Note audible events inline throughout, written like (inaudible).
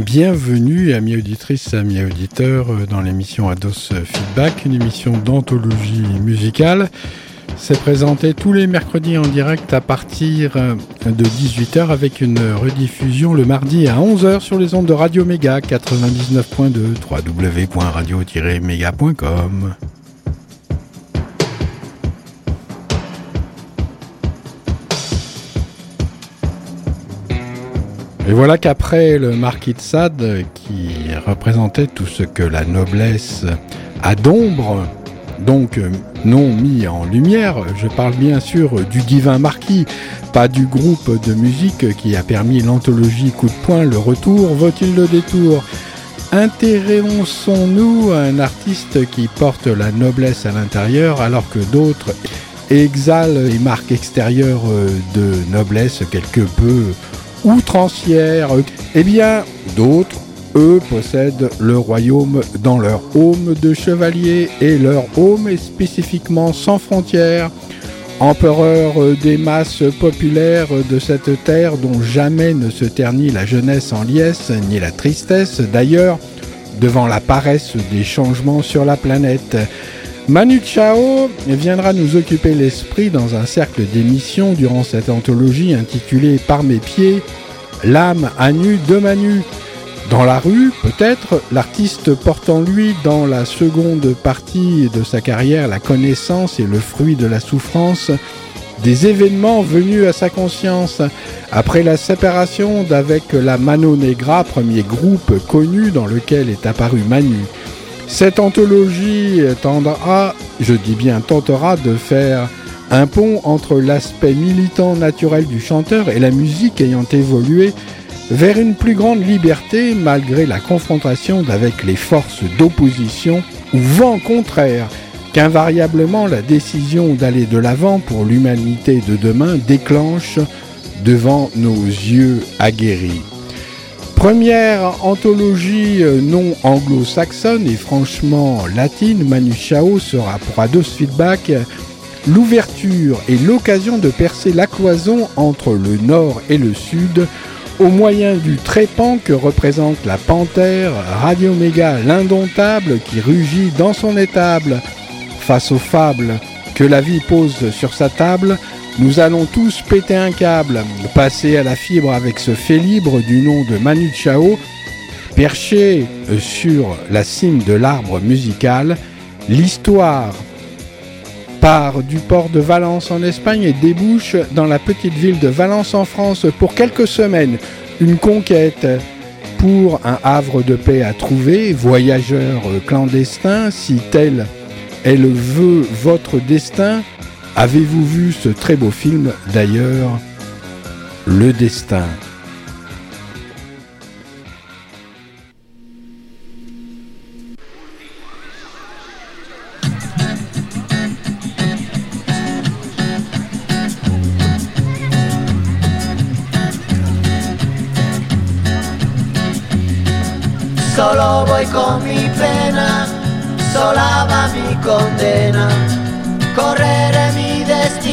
Bienvenue, amis auditrices, amis auditeurs, euh, dans l'émission Ados Feedback, une émission d'anthologie musicale. C'est présenté tous les mercredis en direct à partir euh, de 18h avec une rediffusion le mardi à 11h sur les ondes de Radio Méga 99.2 www.radio-méga.com. Et voilà qu'après le marquis de Sade, qui représentait tout ce que la noblesse a d'ombre, donc non mis en lumière, je parle bien sûr du divin marquis, pas du groupe de musique qui a permis l'anthologie Coup de poing, le retour, vaut-il le détour? Intéressons-nous à un artiste qui porte la noblesse à l'intérieur alors que d'autres exhalent les marques extérieures de noblesse quelque peu outrancière. Eh bien, d'autres, eux, possèdent le royaume dans leur home de chevalier et leur home est spécifiquement sans frontières. Empereur des masses populaires de cette terre dont jamais ne se ternit la jeunesse en liesse ni la tristesse d'ailleurs devant la paresse des changements sur la planète. Manu Chao viendra nous occuper l'esprit dans un cercle d'émissions durant cette anthologie intitulée Par mes pieds, l'âme à nu de Manu. Dans la rue, peut-être, l'artiste porte en lui, dans la seconde partie de sa carrière, la connaissance et le fruit de la souffrance des événements venus à sa conscience. Après la séparation d'avec la Mano Negra, premier groupe connu dans lequel est apparu Manu. Cette anthologie tendra, je dis bien tentera, de faire un pont entre l'aspect militant naturel du chanteur et la musique ayant évolué vers une plus grande liberté malgré la confrontation avec les forces d'opposition ou vent contraire qu'invariablement la décision d'aller de l'avant pour l'humanité de demain déclenche devant nos yeux aguerris. Première anthologie non anglo-saxonne et franchement latine, Manu Chao sera pour Ados Feedback l'ouverture et l'occasion de percer la cloison entre le nord et le sud au moyen du trépan que représente la panthère Radio Méga l'indomptable qui rugit dans son étable. Face aux fables que la vie pose sur sa table, nous allons tous péter un câble, passer à la fibre avec ce fait libre du nom de Manu Chao, perché sur la cime de l'arbre musical, l'histoire part du port de Valence en Espagne et débouche dans la petite ville de Valence en France pour quelques semaines. Une conquête pour un havre de paix à trouver, voyageurs clandestins, si tel est le vœu votre destin. Avez-vous vu ce très beau film d'ailleurs, Le Destin? Solo voy con mi pena, sola va mi condena. Correré mi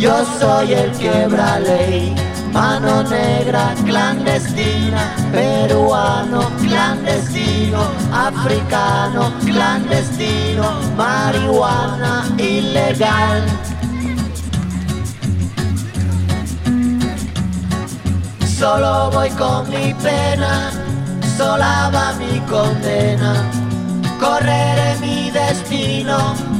yo soy el quebra ley. Mano negra clandestina, peruano clandestino, africano clandestino, marihuana ilegal. Solo voy con mi pena sola va mi condena. correré mi destino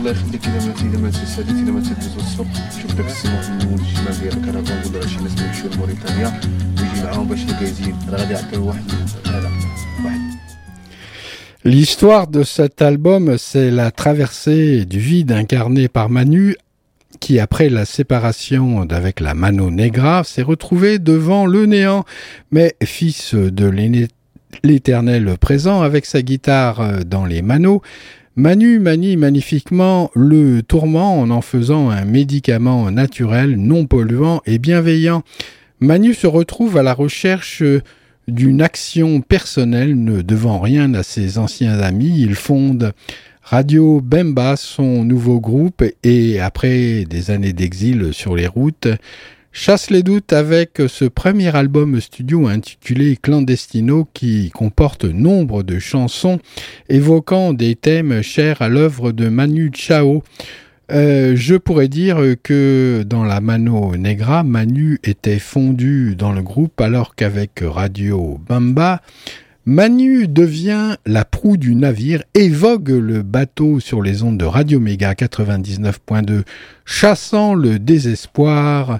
شوف الله يخليك اذا ما اذا ما تساليت اذا ما تدوز الصبح شوف داك السماء في المول الشمال ديال الكرفان ولا شي ناس يمشيو لموريتانيا ويجي معاهم باش الكايزين راه غادي يعطيو واحد هذا واحد L'histoire de cet album, c'est la traversée du vide incarné par Manu, qui après la séparation d'avec la Mano Negra s'est retrouvé devant le néant, mais fils de l'aîné- l'éternel présent avec sa guitare dans les manos, Manu manie magnifiquement le tourment en en faisant un médicament naturel, non polluant et bienveillant. Manu se retrouve à la recherche d'une action personnelle ne devant rien à ses anciens amis. Il fonde Radio Bemba, son nouveau groupe, et après des années d'exil sur les routes, chasse les doutes avec ce premier album studio intitulé Clandestino qui comporte nombre de chansons évoquant des thèmes chers à l'œuvre de Manu Chao. Euh, je pourrais dire que dans la Mano Negra, Manu était fondu dans le groupe alors qu'avec Radio Bamba, Manu devient la proue du navire et vogue le bateau sur les ondes de Radio Méga 99.2, chassant le désespoir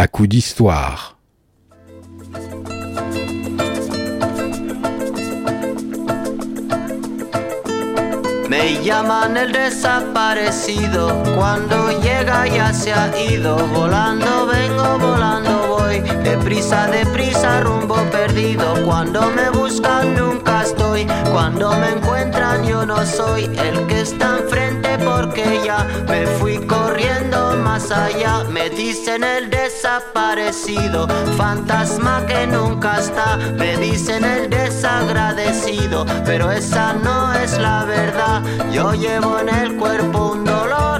à coups d'histoire. Me llaman el desaparecido, cuando llega ya se ha ido, volando vengo, volando voy, deprisa, deprisa, rumbo perdido, cuando me buscan nunca estoy, cuando me encuentran yo no soy el que está enfrente porque ya me fui corriendo más allá, me dicen el desaparecido, fantasma que nunca está, me dicen el desagradecido, pero esa no es la verdad. Yo llevo en el cuerpo un dolor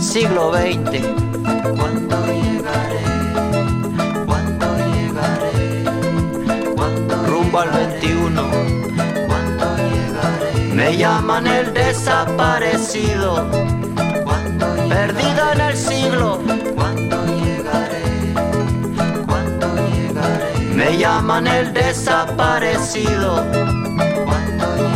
siglo XX. ¿Cuándo llegaré? ¿Cuándo llegaré? ¿Cuándo rumbo al 21? ¿Cuándo llegaré? Me llaman el desaparecido. ¿Cuándo perdido en el siglo? ¿Cuándo llegaré? ¿Cuándo llegaré? Me llaman el desaparecido. ¿Cuándo llegaré?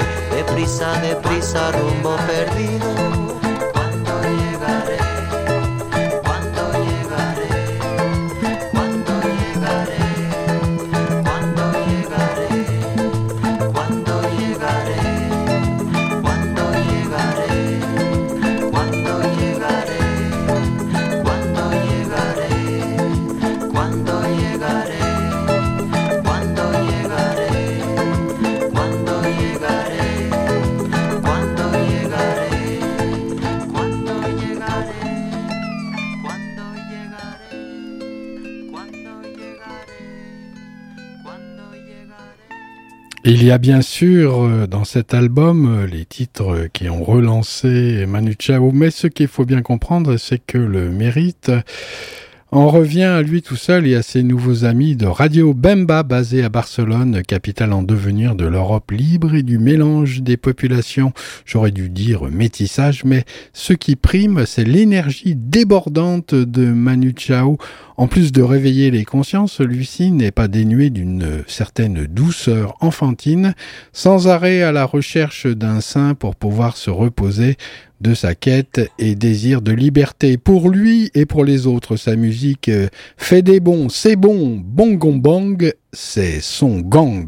Deprisa, deprisa, rumbo perdido. Il y a bien sûr euh, dans cet album euh, les titres qui ont relancé Manu Chao, mais ce qu'il faut bien comprendre, c'est que le mérite on revient à lui tout seul et à ses nouveaux amis de Radio Bemba, basé à Barcelone, capitale en devenir de l'Europe libre et du mélange des populations. J'aurais dû dire métissage, mais ce qui prime, c'est l'énergie débordante de Manu Chao. En plus de réveiller les consciences, celui-ci n'est pas dénué d'une certaine douceur enfantine, sans arrêt à la recherche d'un sein pour pouvoir se reposer de sa quête et désir de liberté pour lui et pour les autres. Sa musique euh, fait des bons, c'est bon, bon bang, c'est son gang.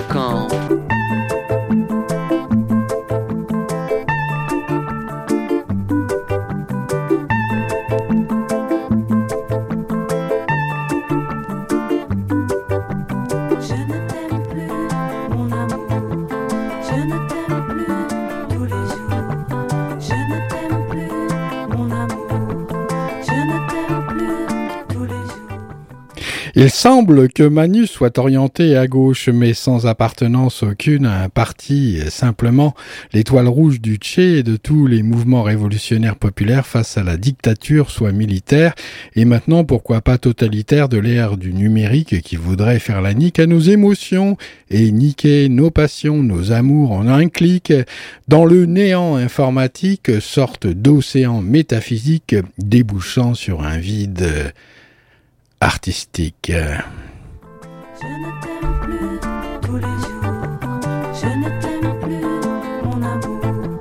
5. Il semble que Manu soit orienté à gauche, mais sans appartenance aucune à un parti, simplement l'étoile rouge du Tché et de tous les mouvements révolutionnaires populaires face à la dictature, soit militaire, et maintenant pourquoi pas totalitaire de l'ère du numérique qui voudrait faire la nique à nos émotions et niquer nos passions, nos amours en un clic, dans le néant informatique, sorte d'océan métaphysique débouchant sur un vide artistique. Je ne t'aime plus tous les jours. Je ne t'aime plus, mon amour.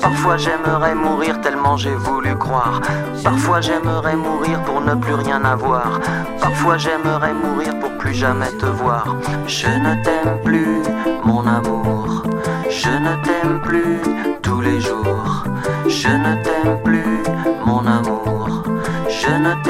Parfois j'aimerais mourir tellement j'ai voulu croire. Parfois j'aimerais mourir pour ne plus rien avoir. Parfois j'aimerais mourir pour plus jamais te voir. Je ne t'aime plus, mon amour. Je ne t'aime plus tous les jours. Je ne t'aime plus, mon amour. Je ne t'aime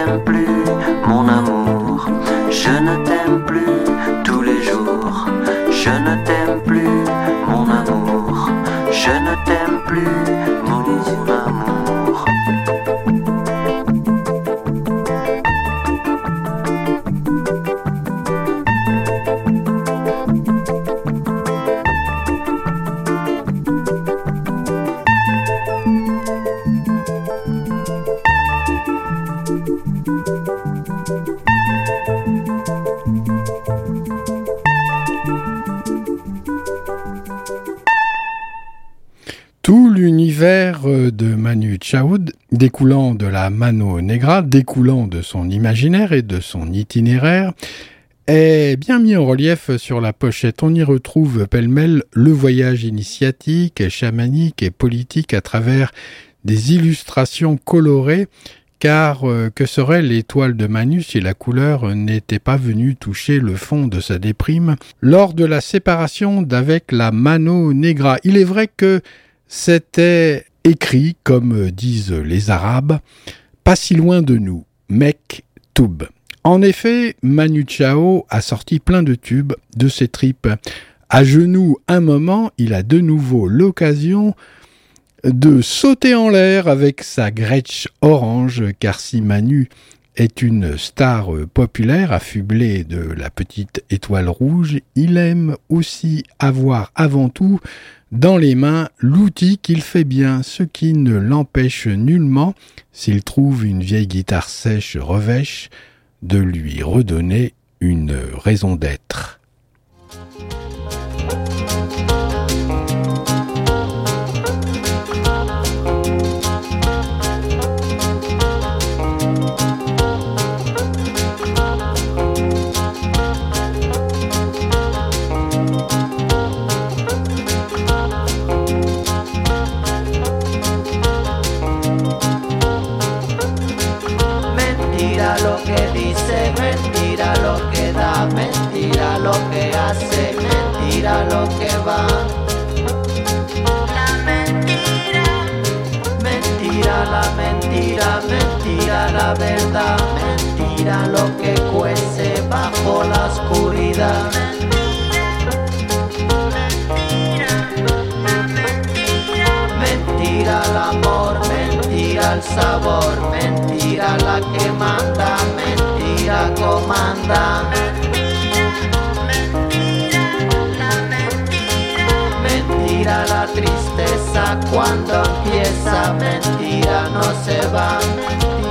découlant de la Mano Negra, découlant de son imaginaire et de son itinéraire, est bien mis en relief sur la pochette. On y retrouve pêle-mêle le voyage initiatique, chamanique et politique à travers des illustrations colorées, car euh, que serait l'étoile de Manu si la couleur n'était pas venue toucher le fond de sa déprime lors de la séparation d'avec la Mano Negra? Il est vrai que c'était écrit, comme disent les Arabes, pas si loin de nous, Mek Toub. En effet, Manu Chao a sorti plein de tubes de ses tripes. À genoux un moment, il a de nouveau l'occasion de sauter en l'air avec sa Gretsch orange, car si Manu est une star populaire affublée de la petite étoile rouge, il aime aussi avoir avant tout dans les mains l'outil qu'il fait bien, ce qui ne l'empêche nullement, s'il trouve une vieille guitare sèche revêche, de lui redonner une raison d'être. Mentira lo que cuece bajo la oscuridad. Mentira el amor, mentira el sabor, mentira la que manda, mentira comanda. Mentira la tristeza cuando empieza, mentira no se va, mentira,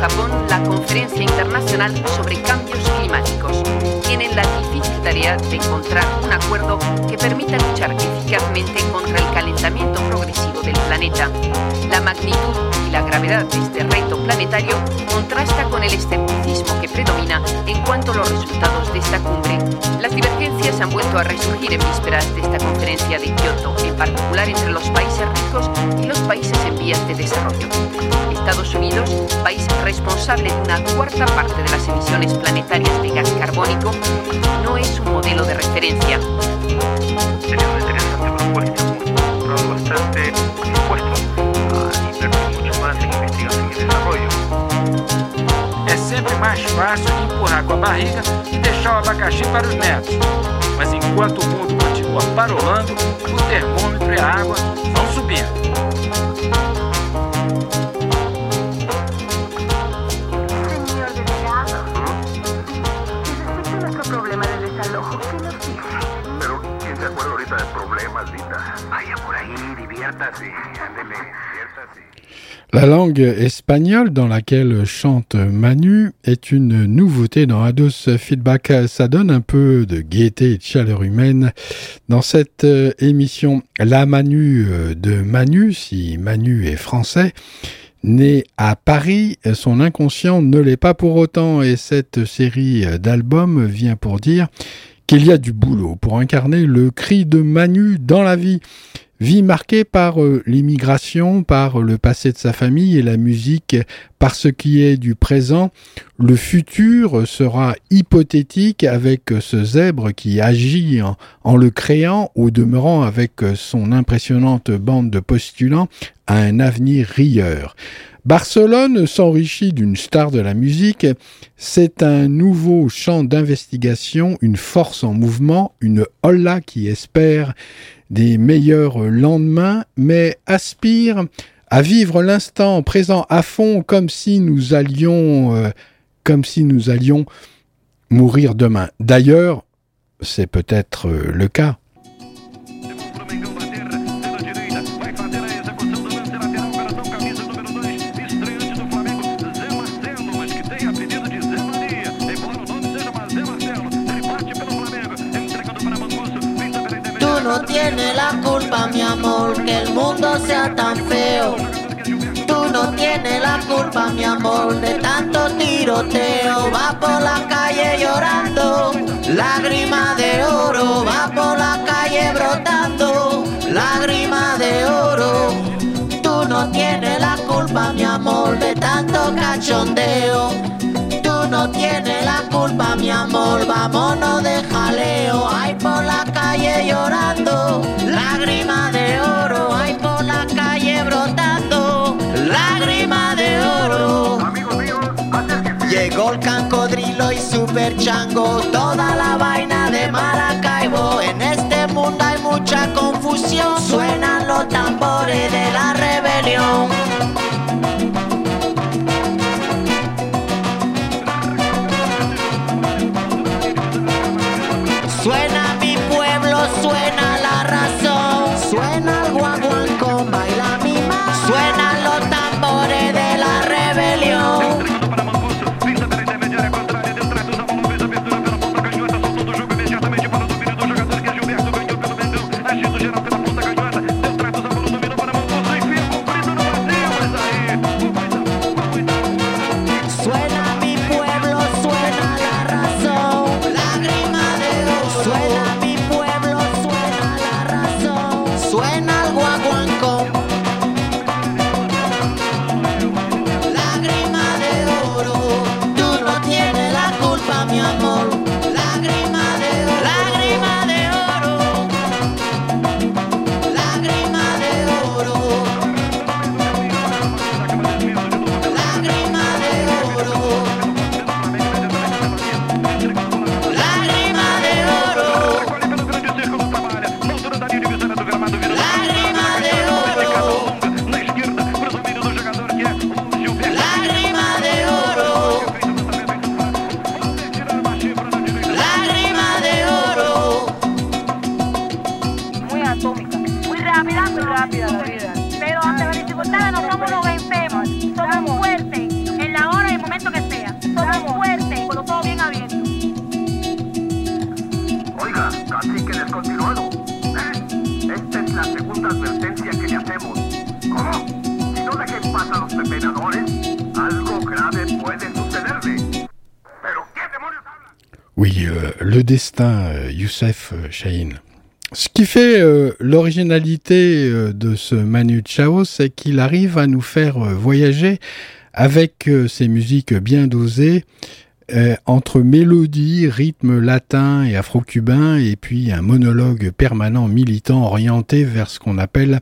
Japón la Conferencia Internacional sobre Cambios Climáticos. Tienen la difícil tarea de encontrar un acuerdo que permita luchar eficazmente contra el calentamiento progresivo del planeta. La magnitud la gravedad de este reto planetario contrasta con el escepticismo que predomina en cuanto a los resultados de esta cumbre. Las divergencias han vuelto a resurgir en vísperas de esta conferencia de Kioto, en particular entre los países ricos y los países en vías de desarrollo. Estados Unidos, país responsable de una cuarta parte de las emisiones planetarias de gas carbónico, no es un modelo de referencia. Sería interesante propuesta, bastante dispuesto desenvolvimento. É sempre mais fácil empurrar com a barriga e deixar o abacaxi para os netos. Mas enquanto o mundo continua parolando, o termômetro e a água vão subindo. Pero, ¿quién se acuerda ahorita del problema, Lita? Vaya por ahí, diviértase, ándele. La langue espagnole dans laquelle chante Manu est une nouveauté dans Ados Feedback. Ça donne un peu de gaieté et de chaleur humaine dans cette euh, émission. La Manu euh, de Manu, si Manu est français, né à Paris, son inconscient ne l'est pas pour autant et cette série d'albums vient pour dire qu'il y a du boulot pour incarner le cri de Manu dans la vie. Vie marquée par euh, l'immigration, par le passé de sa famille et la musique, par ce qui est du présent. Le futur sera hypothétique avec ce zèbre qui agit en, en le créant, au demeurant avec son impressionnante bande de postulants à un avenir rieur. Barcelone s'enrichit d'une star de la musique, c'est un nouveau champ d'investigation, une force en mouvement, une holla qui espère des meilleurs lendemains, mais aspire à vivre l'instant présent à fond comme si nous allions, euh, comme si nous allions mourir demain. D'ailleurs, c'est peut-être euh, le cas. No tienes la culpa, mi amor, que el mundo sea tan feo. Tú no tienes la culpa, mi amor, de tanto tiroteo. Va por la calle llorando, lágrima de oro. Va por la calle brotando, lágrima de oro. Tú no tienes la culpa, mi amor, de tanto cachondeo. No tienes la culpa, mi amor, vámonos de jaleo. Ay, por la calle llorando, lágrima de oro. Ay, por la calle brotando, lágrima de oro. Llegó el cancodrilo y super chango, toda la vaina de Maracaibo. En este mundo hay mucha confusión, suenan los tambores de la rebelión. Oui, euh, le destin, euh, Youssef euh, Chahine. Ce qui fait euh, l'originalité euh, de ce Manu Chao, c'est qu'il arrive à nous faire euh, voyager avec euh, ses musiques bien dosées euh, entre mélodie, rythme latin et afro-cubain, et puis un monologue permanent militant orienté vers ce qu'on appelle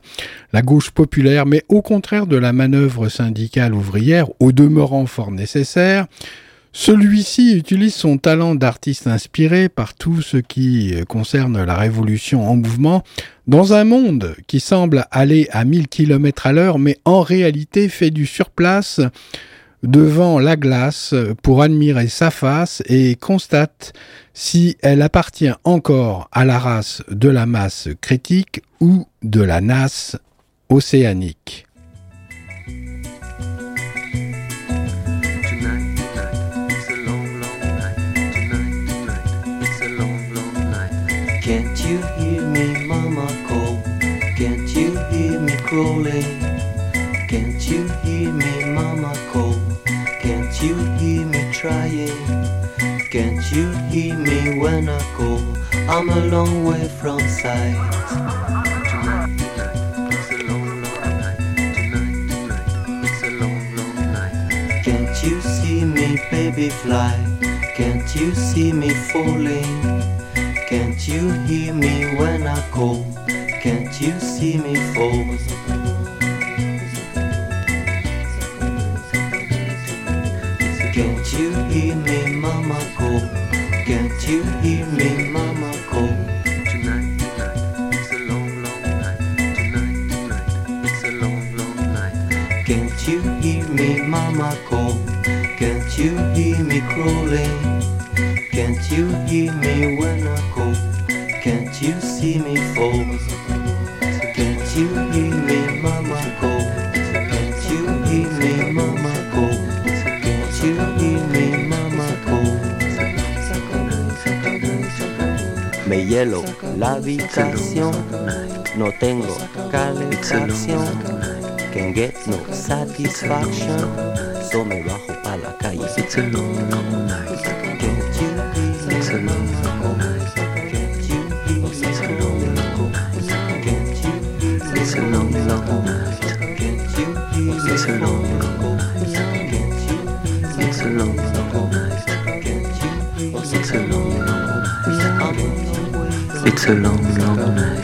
la gauche populaire, mais au contraire de la manœuvre syndicale ouvrière, au demeurant fort nécessaire, celui-ci utilise son talent d'artiste inspiré par tout ce qui euh, concerne la révolution en mouvement dans un monde qui semble aller à 1000 km à l'heure, mais en réalité fait du surplace devant la glace pour admirer sa face et constate si elle appartient encore à la race de la masse critique ou de la nasse océanique. You hear me when I call? I'm a long way from sight. Tonight, tonight, it's a long, long night. Tonight, tonight, it's a long, long night. Can't you see me, baby, fly? Can't you see me falling? Can't you hear me when I call? Can't you see me fall? Can't you hear me, mama call? Can't you hear me, mama call? Tonight, tonight, it's a long, long night. Tonight, tonight, it's a long, long night. Can't you hear me, mama call? Can't you hear me crawling? Can't you hear me when hielo la habitación, no tengo calefacción. Can get no satisfaction, so me bajo pa la calle. It's a long, long night.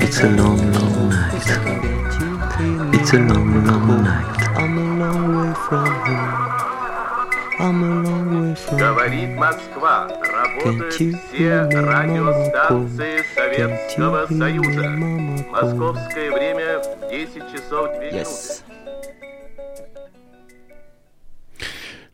It's a long, long night. It's a long, long night. I'm a long way from here. I'm a long way from Говорит Москва. Работают все радиостанции Советского Союза. Московское время 10 часов 2 минуты. Yes.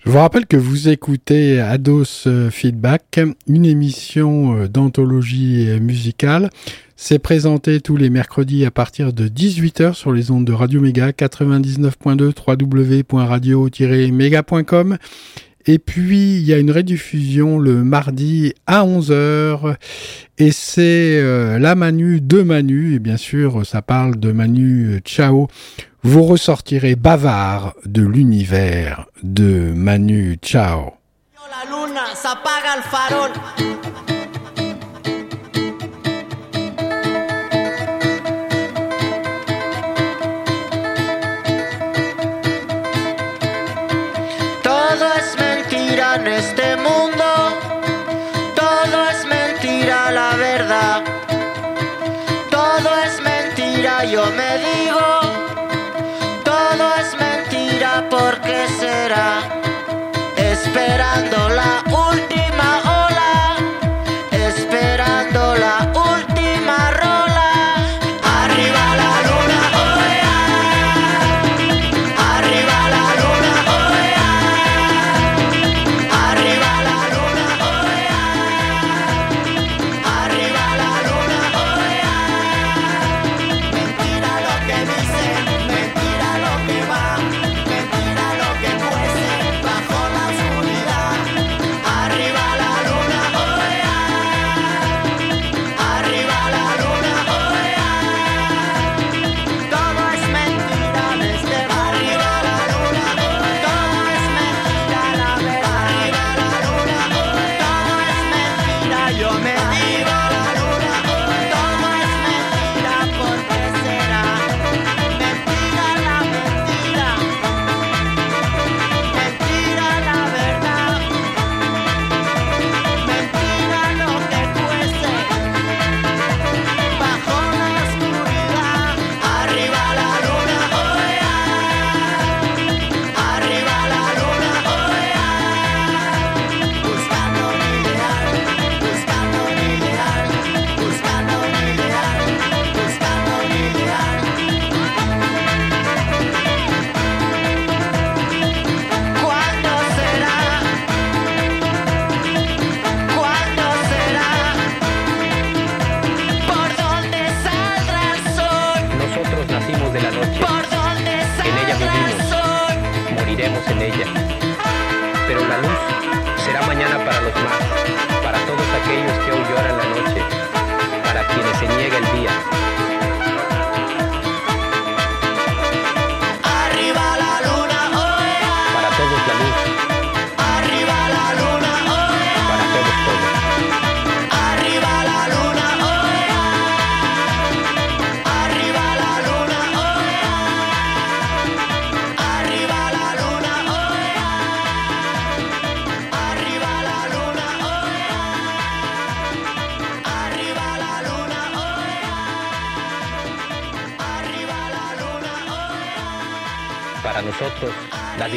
Je vous rappelle que vous écoutez Ados euh, Feedback, une émission euh, d'anthologie euh, musicale. C'est présenté tous les mercredis à partir de 18h sur les ondes de Radio Méga 99.2 www.radio-méga.com. Et puis, il y a une rediffusion le mardi à 11h. Et c'est la Manu de Manu. Et bien sûr, ça parle de Manu Chao. Vous ressortirez bavard de l'univers de Manu Chao.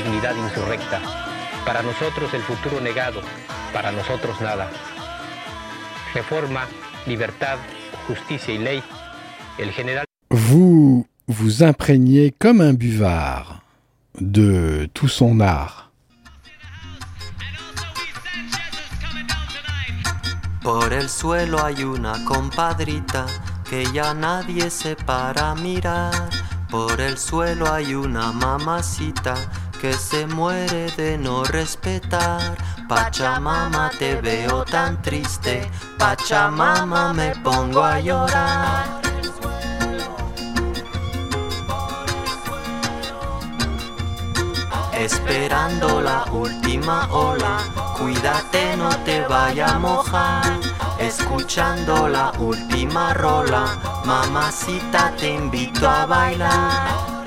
Dignidad insurrecta. Para nosotros, el futuro negado. Para nosotros, nada. Reforma, libertad, justicia y ley. El general Vous vous imprégnez comme un buvard de tout son art. Por el suelo hay una compadrita que ya nadie se para a mirar. Por el suelo hay una mamacita que se muere de no respetar. Pachamama, te veo tan triste. Pachamama, me pongo a llorar. Esperando la última ola, cuídate no te vaya a mojar. Escuchando la última rola, mamacita te invito a bailar.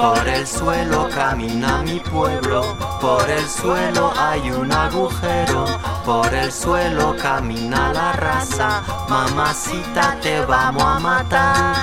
Por el suelo camina mi pueblo, por el suelo hay un agujero, por el suelo camina la raza, mamacita te vamos a matar.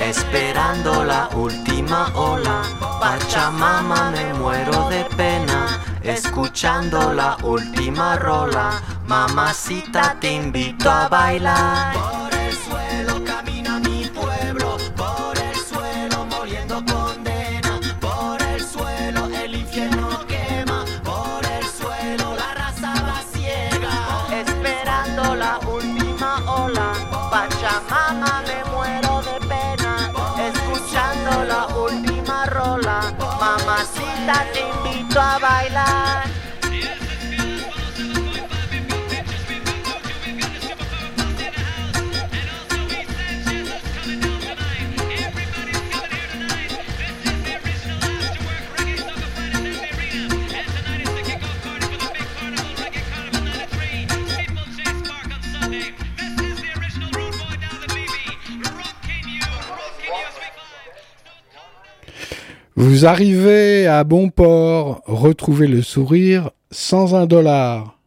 Esperando la última ola, Pachamama me muero de pena. Escuchando la última rola, mamacita te invito a bailar. Por el suelo camina mi pueblo, por el suelo muriendo condena, por el suelo el infierno quema, por el suelo la raza va ciega. Esperando la última ola, Pachamama me muero de pena, escuchando la última rola, mamacita te invito a bailar. Vous arrivez à bon port, retrouvez le sourire sans un dollar.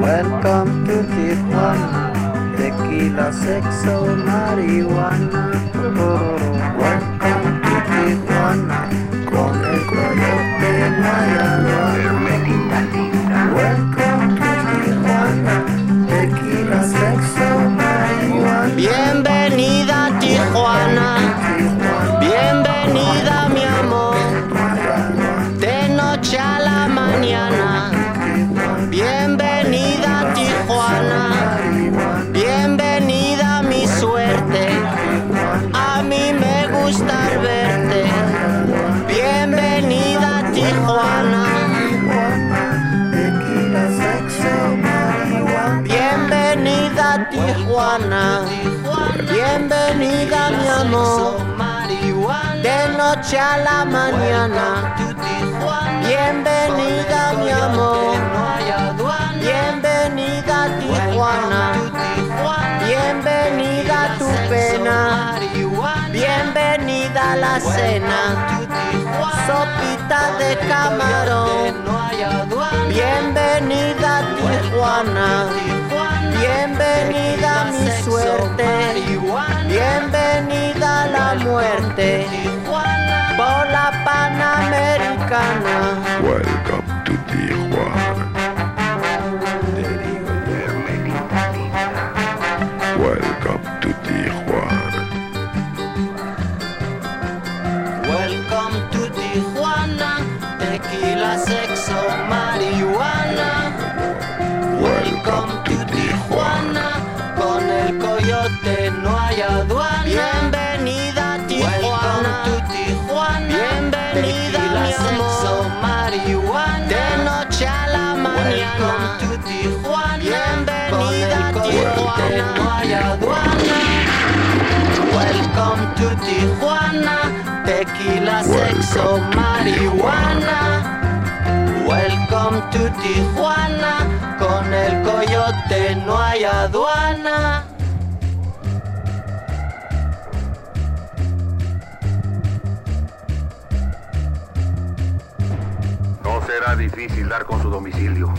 Welcome to Tijuana, tequila, sexo, marihuana. Welcome to Tijuana, con el coyote no noche la mañana. Bienvenida mi amor. Bienvenida Tijuana. Bienvenida tu pena. Bienvenida a la cena. Sopita de camarón. Bienvenida Tijuana. Bienvenida mi suerte. Bienvenida la muerte. La Panamericana. Welcome Tijuana, tequila, sexo, marihuana. Welcome to Tijuana, con el coyote no hay aduana. será difícil dar con su domicilio.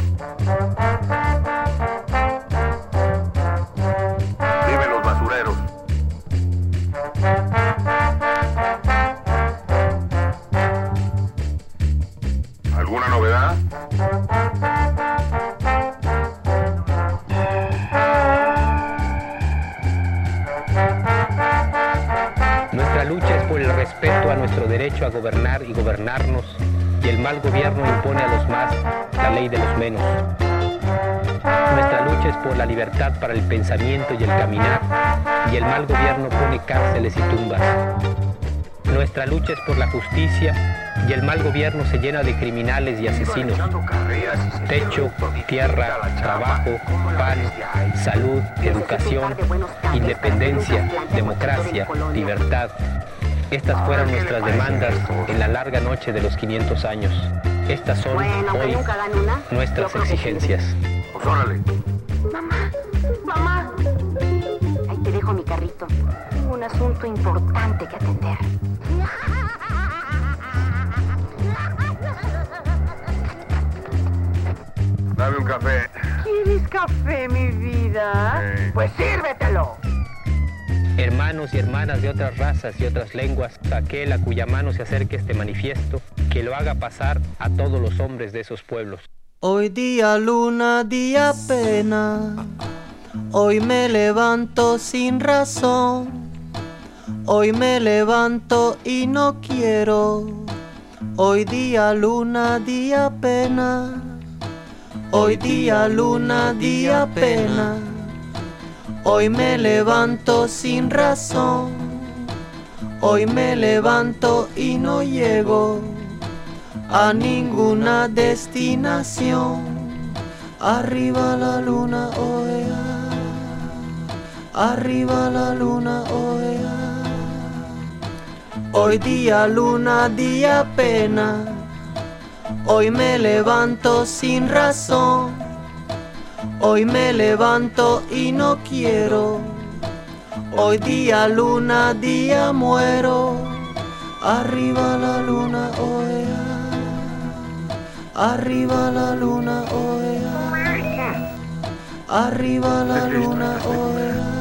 ¿Alguna novedad? Nuestra lucha es por el respeto a nuestro derecho a gobernar y gobernarnos, y el mal gobierno impone a los más la ley de los menos. Nuestra lucha es por la libertad para el pensamiento y el caminar, y el mal gobierno pone cárceles y tumbas. Nuestra lucha es por la justicia, y el mal gobierno se llena de criminales y asesinos. Techo, tierra, trabajo, pan, salud, educación, independencia, democracia, libertad. Estas fueron nuestras demandas en la larga noche de los 500 años. Estas son hoy nuestras exigencias. Órale. Mamá, mamá. Ahí te dejo mi carrito. Tengo un asunto importante que atender. (laughs) café. ¿Quieres café, mi vida? Sí. Pues sírvetelo. Hermanos y hermanas de otras razas y otras lenguas, aquel a cuya mano se acerque este manifiesto, que lo haga pasar a todos los hombres de esos pueblos. Hoy día luna, día pena. Hoy me levanto sin razón. Hoy me levanto y no quiero. Hoy día luna, día pena. Hoy día luna, día pena. Hoy me levanto sin razón. Hoy me levanto y no llego a ninguna destinación. Arriba la luna, oea. Arriba la luna, oea. Hoy día luna, día pena. Hoy me levanto sin razón. Hoy me levanto y no quiero. Hoy día luna, día muero. Arriba la luna, oea. Arriba la luna, oea. Arriba la luna, oea.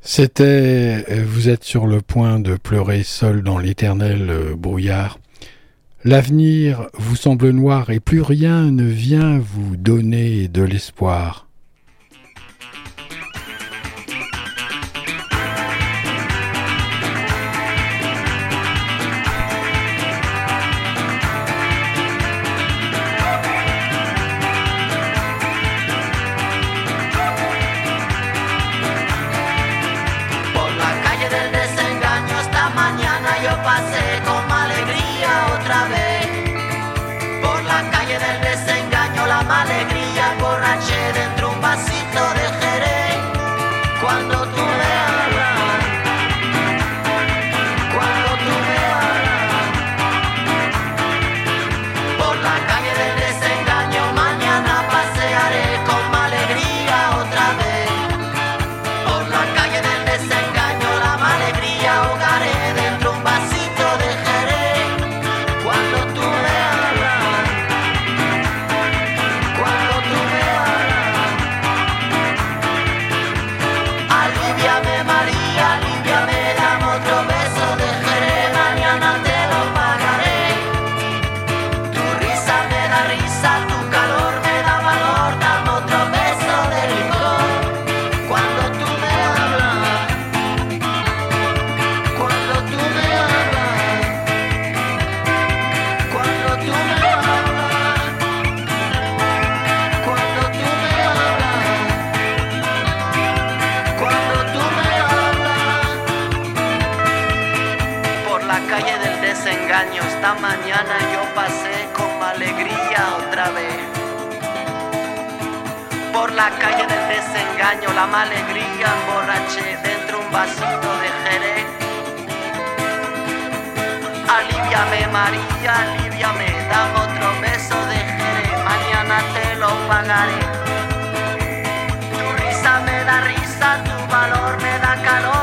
C'était Vous êtes sur le point de pleurer seul dans l'éternel euh, brouillard. L'avenir vous semble noir et plus rien ne vient vous donner de l'espoir. La malegría emborraché dentro un vasito de jerez. Aliviame María, aliviame, dame otro beso de jerez, mañana te lo pagaré. Tu risa me da risa, tu valor me da calor,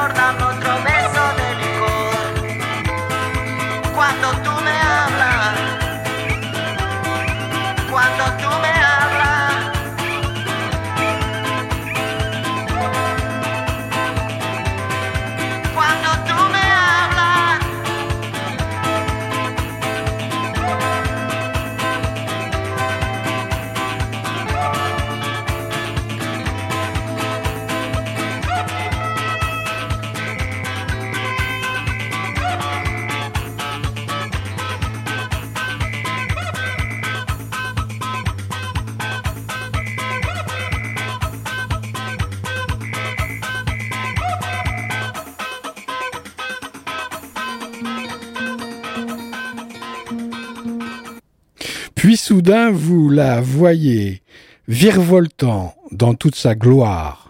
soudain, vous la voyez virevoltant dans toute sa gloire.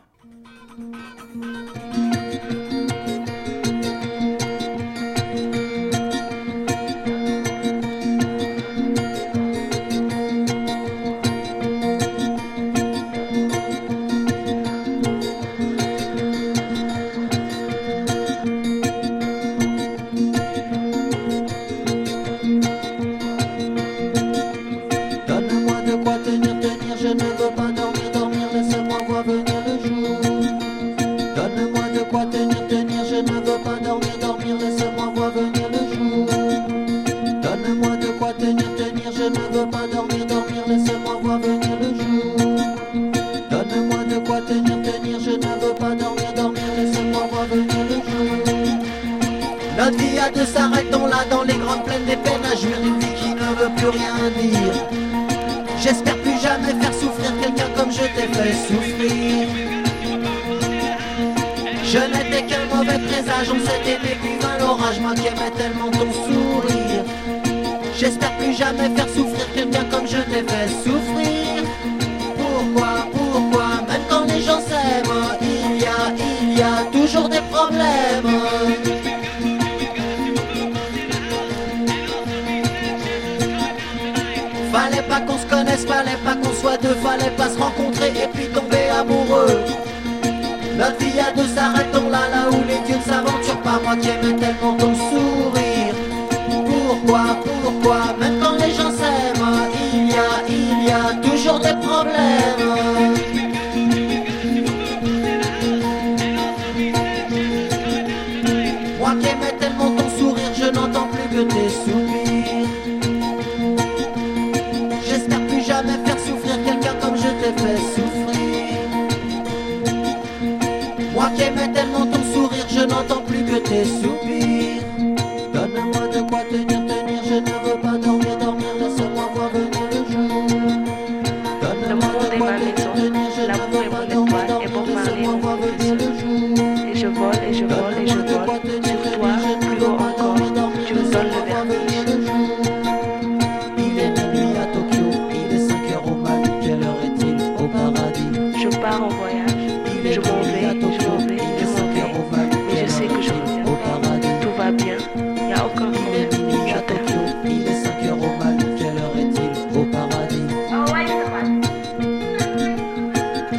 T'ai fait souffrir. Je n'étais qu'un mauvais présage, on puis vint l'orage, moi qui aimais tellement ton sourire. J'espère plus jamais faire souffrir quelqu'un comme je t'ai fait souffrir. Pourquoi, pourquoi, même quand les gens s'aiment, il y a, il y a toujours des problèmes. Fallait pas qu'on se connaisse, pas fallait pas se rencontrer et puis tomber amoureux. Notre vie a deux s'arrêtons là, là où les dieux ne s'aventurent pas, moi qui aimais tellement ton sourire. Pourquoi, pourquoi, même quand les gens s'aiment, il y a, il y a toujours des problèmes. Je n'entends plus que tes soupirs.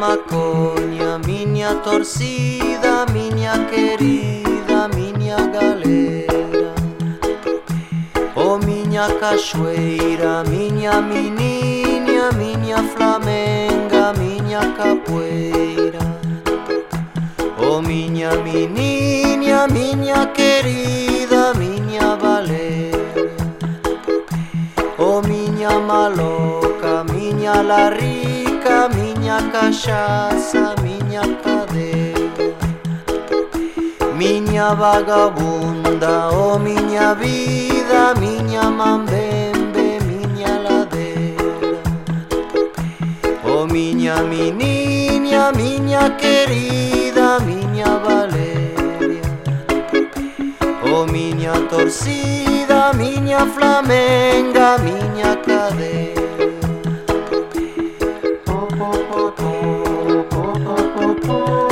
maconha, miña torcida, miña querida, miña galera. Oh, miña cachoeira, miña menininha, miña flamenga, miña capoeira. Oh, miña menininha, miña querida, miña valera. Oh, miña maloca, miña larriga miña cachaça, miña cadeia Miña vagabunda, oh miña vida, miña mambembe, miña ladeira Oh miña meniña, miña querida, miña valeria. Oh miña torcida, miña flamenga, miña cadeia po po po po po po po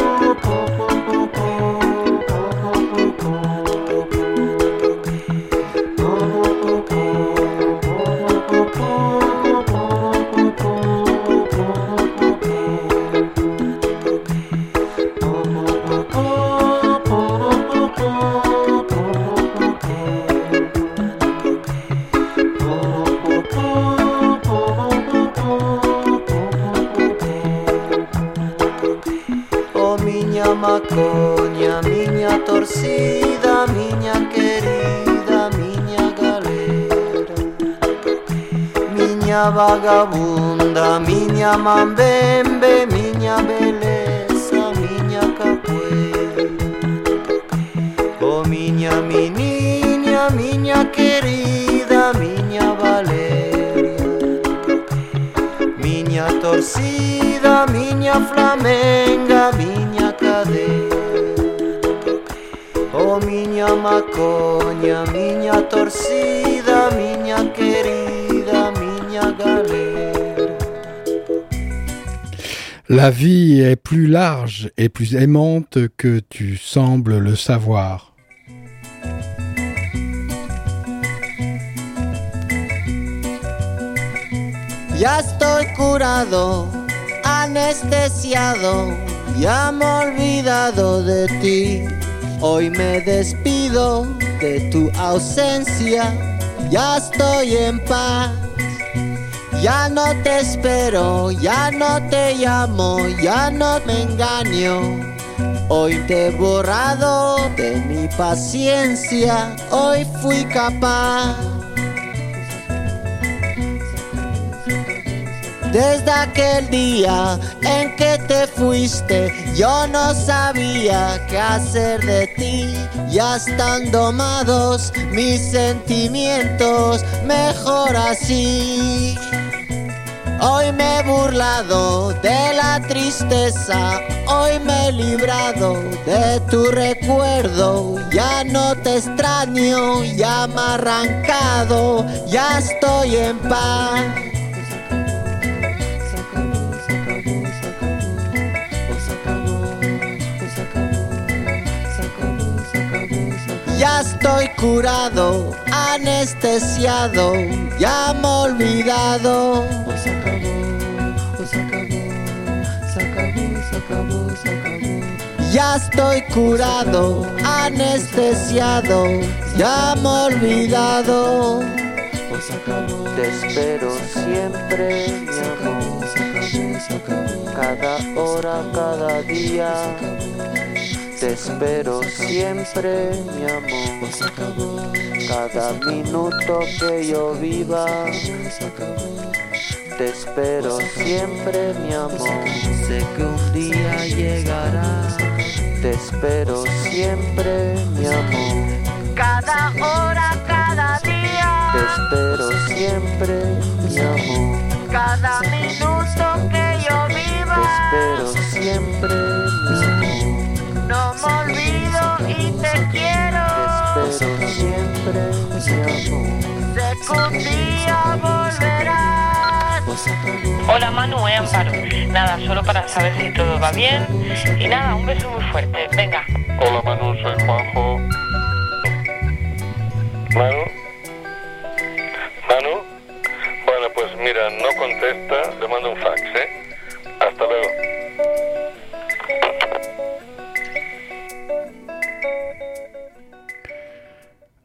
vagabunda Miña mambembe, miña beleza, miña cacué Oh miña meniña, miña querida, miña Valeria. Miña torcida, miña flamenga, miña cadeia Oh miña maconha, miña torcida La vie est plus large et plus aimante que tu sembles le savoir. Ya estoy curado, anestesiado, ya me he olvidado de ti. Hoy me despido de tu ausencia, ya estoy en paz. Ya no te espero, ya no te llamo, ya no me engaño. Hoy te he borrado de mi paciencia, hoy fui capaz. Desde aquel día en que te fuiste, yo no sabía qué hacer de ti. Ya están domados mis sentimientos, mejor así. Hoy me he burlado de la tristeza, hoy me he librado de tu recuerdo. Ya no te extraño, ya me he arrancado, ya estoy en paz. Ya estoy curado, anestesiado, ya me he olvidado. Ya estoy curado, anestesiado, ya me he olvidado. Te espero siempre, mi amor. Cada hora, cada día. Te espero siempre, mi amor. Cada minuto que yo viva. Te espero siempre, mi amor. Sé que un día llegará. Te espero siempre, mi amor. Cada hora, cada día, Te espero siempre, mi amor. cada minuto que yo Te viva. espero siempre, mi amor. No me olvido y te quiero. Te espero Hola Manu, eh, Amparo. Nada, solo para saber si todo va bien. Y nada, un beso muy fuerte. Venga. Hola Manu, soy Juanjo. Manu. Manu. Bueno, pues mira, no contesta, le mando un fax, ¿eh? Hasta luego.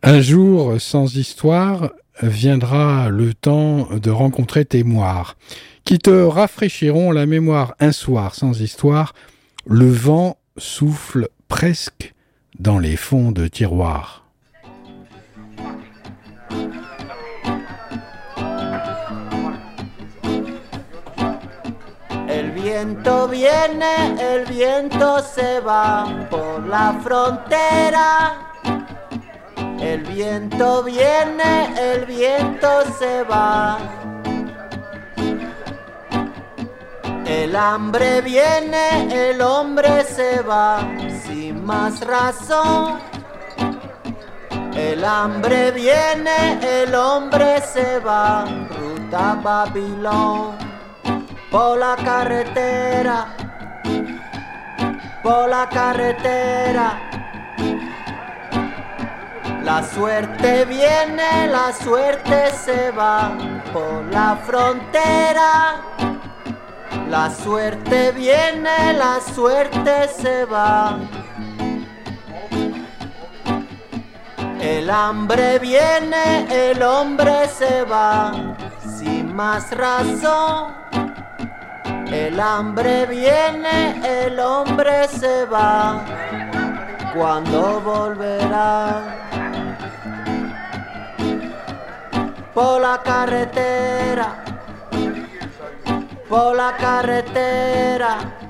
Un jour sans histoire viendra le temps de rencontrer tes moires, qui te rafraîchiront la mémoire un soir sans histoire. Le vent souffle presque dans les fonds de tiroirs. Viento viene, el viento se va por la frontera. El viento viene, el viento se va. El hambre viene, el hombre se va sin más razón. El hambre viene, el hombre se va, ruta Babilón, por la carretera, por la carretera. La suerte viene, la suerte se va, por la frontera. La suerte viene, la suerte se va. El hambre viene, el hombre se va, sin más razón. El hambre viene, el hombre se va, cuando volverá. Por la carretera, por la carretera,